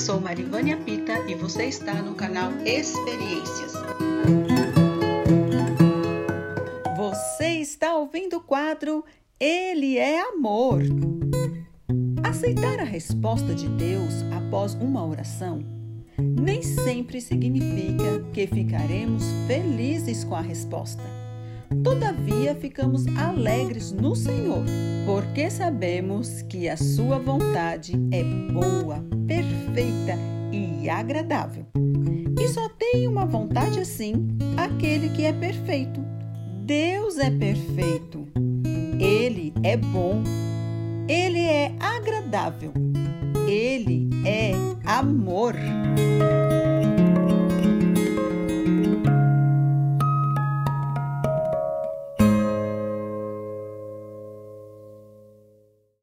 sou Marivânia Pita e você está no canal Experiências. Você está ouvindo o quadro Ele é Amor. Aceitar a resposta de Deus após uma oração nem sempre significa que ficaremos felizes com a resposta. Todavia, ficamos alegres no Senhor, porque sabemos que a Sua vontade é boa, perfeita e agradável. E só tem uma vontade assim aquele que é perfeito. Deus é perfeito. Ele é bom. Ele é agradável. Ele é amor.